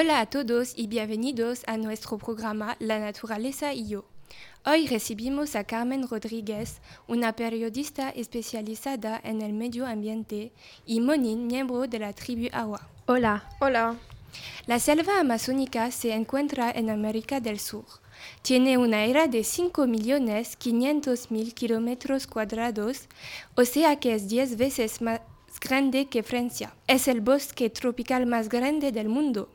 Hola a todos y bienvenidos a nuestro programa La naturaleza y yo. Hoy recibimos a Carmen Rodríguez, una periodista especializada en el medio ambiente, y Monin, miembro de la tribu Agua. Hola. Hola. La selva amazónica se encuentra en América del Sur. Tiene una era de 5.500.000 kilómetros cuadrados, o sea que es 10 veces más grande que Francia. Es el bosque tropical más grande del mundo.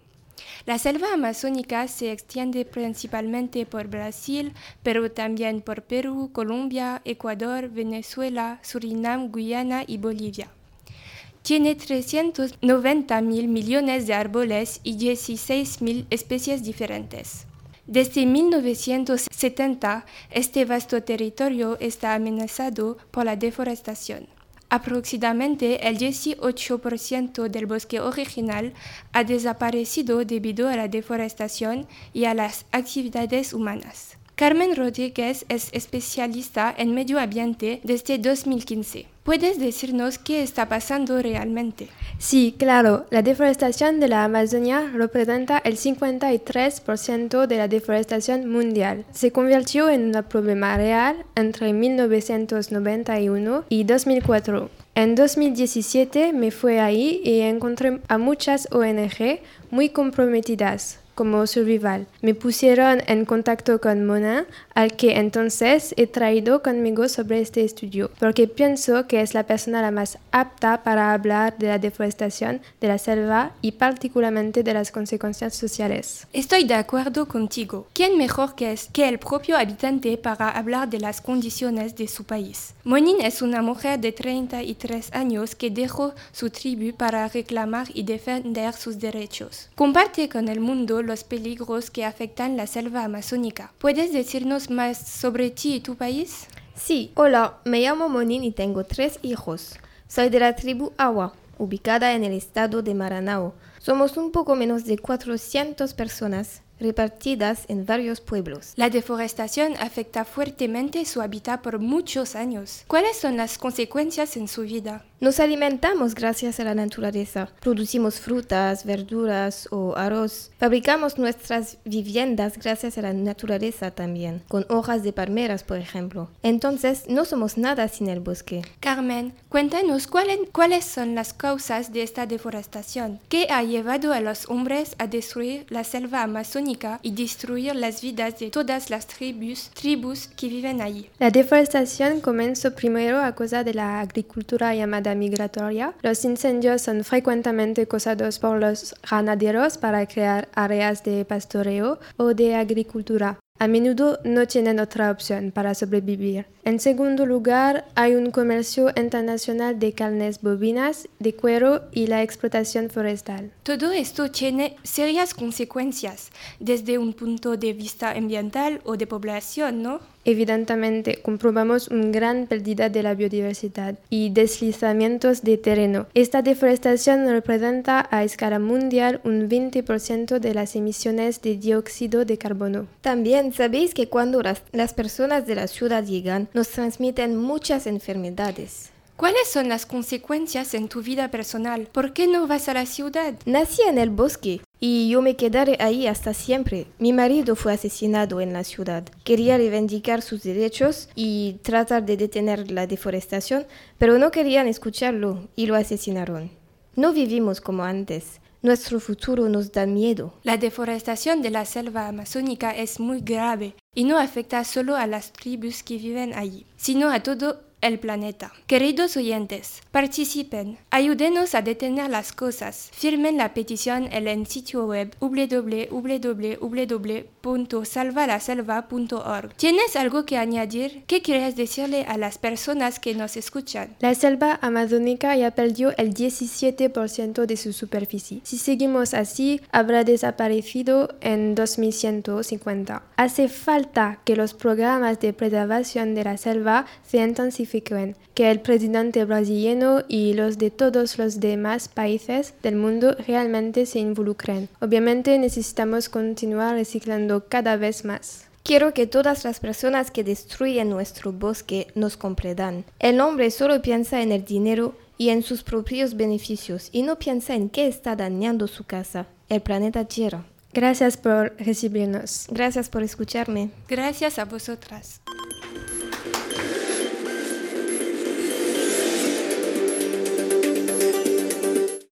La selva amazónica se extiende principalmente por Brasil, pero también por Perú, Colombia, Ecuador, Venezuela, Surinam, Guyana y Bolivia. Tiene 390 mil millones de árboles y 16 mil especies diferentes. Desde 1970, este vasto territorio está amenazado por la deforestación. Aproximadamente el 18% del bosque original ha desaparecido debido a la deforestación y a las actividades humanas. Carmen Rodríguez es especialista en medio ambiente desde 2015. ¿Puedes decirnos qué está pasando realmente? Sí, claro. La deforestación de la Amazonia representa el 53% de la deforestación mundial. Se convirtió en un problema real entre 1991 y 2004. En 2017 me fui ahí y encontré a muchas ONG muy comprometidas como Survival. Me pusieron en contacto con Mona, al que entonces he traído conmigo sobre este estudio, porque pienso que es la persona la más apta para hablar de la deforestación de la selva y particularmente de las consecuencias sociales. Estoy de acuerdo contigo. ¿Quién mejor que, es, que el propio habitante para hablar de las condiciones de su país? Monin es una mujer de 33 años que dejó su tribu para reclamar y defender sus derechos. Comparte con el mundo los peligros que afectan la selva amazónica. ¿Puedes decirnos más sobre ti y tu país? Sí, hola, me llamo Monin y tengo tres hijos. Soy de la tribu Agua, ubicada en el estado de Maranao. Somos un poco menos de 400 personas repartidas en varios pueblos. La deforestación afecta fuertemente su hábitat por muchos años. ¿Cuáles son las consecuencias en su vida? Nos alimentamos gracias a la naturaleza. Producimos frutas, verduras o arroz. Fabricamos nuestras viviendas gracias a la naturaleza también, con hojas de palmeras, por ejemplo. Entonces, no somos nada sin el bosque. Carmen, cuéntanos cuáles son las causas de esta deforestación. ¿Qué ha llevado a los hombres a destruir la selva amazónica y destruir las vidas de todas las tribus, tribus que viven allí? La deforestación comenzó primero a causa de la agricultura llamada migratoria. Los incendios son frecuentemente causados por los ganaderos para crear áreas de pastoreo o de agricultura. A menudo no tienen otra opción para sobrevivir. En segundo lugar, hay un comercio internacional de carnes bovinas, de cuero y la explotación forestal. Todo esto tiene serias consecuencias desde un punto de vista ambiental o de población, ¿no? Evidentemente, comprobamos una gran pérdida de la biodiversidad y deslizamientos de terreno. Esta deforestación representa a escala mundial un 20% de las emisiones de dióxido de carbono. También sabéis que cuando las, las personas de la ciudad llegan, nos transmiten muchas enfermedades. ¿Cuáles son las consecuencias en tu vida personal? ¿Por qué no vas a la ciudad? Nací en el bosque y yo me quedaré ahí hasta siempre. Mi marido fue asesinado en la ciudad. Quería reivindicar sus derechos y tratar de detener la deforestación, pero no querían escucharlo y lo asesinaron. No vivimos como antes. Nuestro futuro nos da miedo. La deforestación de la selva amazónica es muy grave y no afecta solo a las tribus que viven allí, sino a todo el planeta. Queridos oyentes, participen, ayúdenos a detener las cosas. Firmen la petición en el sitio web www.salvalaselva.org. ¿Tienes algo que añadir? ¿Qué quieres decirle a las personas que nos escuchan? La selva amazónica ya perdió el 17% de su superficie. Si seguimos así, habrá desaparecido en 2150. Hace falta que los programas de preservación de la selva se intensifiquen que el presidente brasileño y los de todos los demás países del mundo realmente se involucren. Obviamente necesitamos continuar reciclando cada vez más. Quiero que todas las personas que destruyen nuestro bosque nos comprendan. El hombre solo piensa en el dinero y en sus propios beneficios y no piensa en qué está dañando su casa, el planeta Tierra. Gracias por recibirnos. Gracias por escucharme. Gracias a vosotras.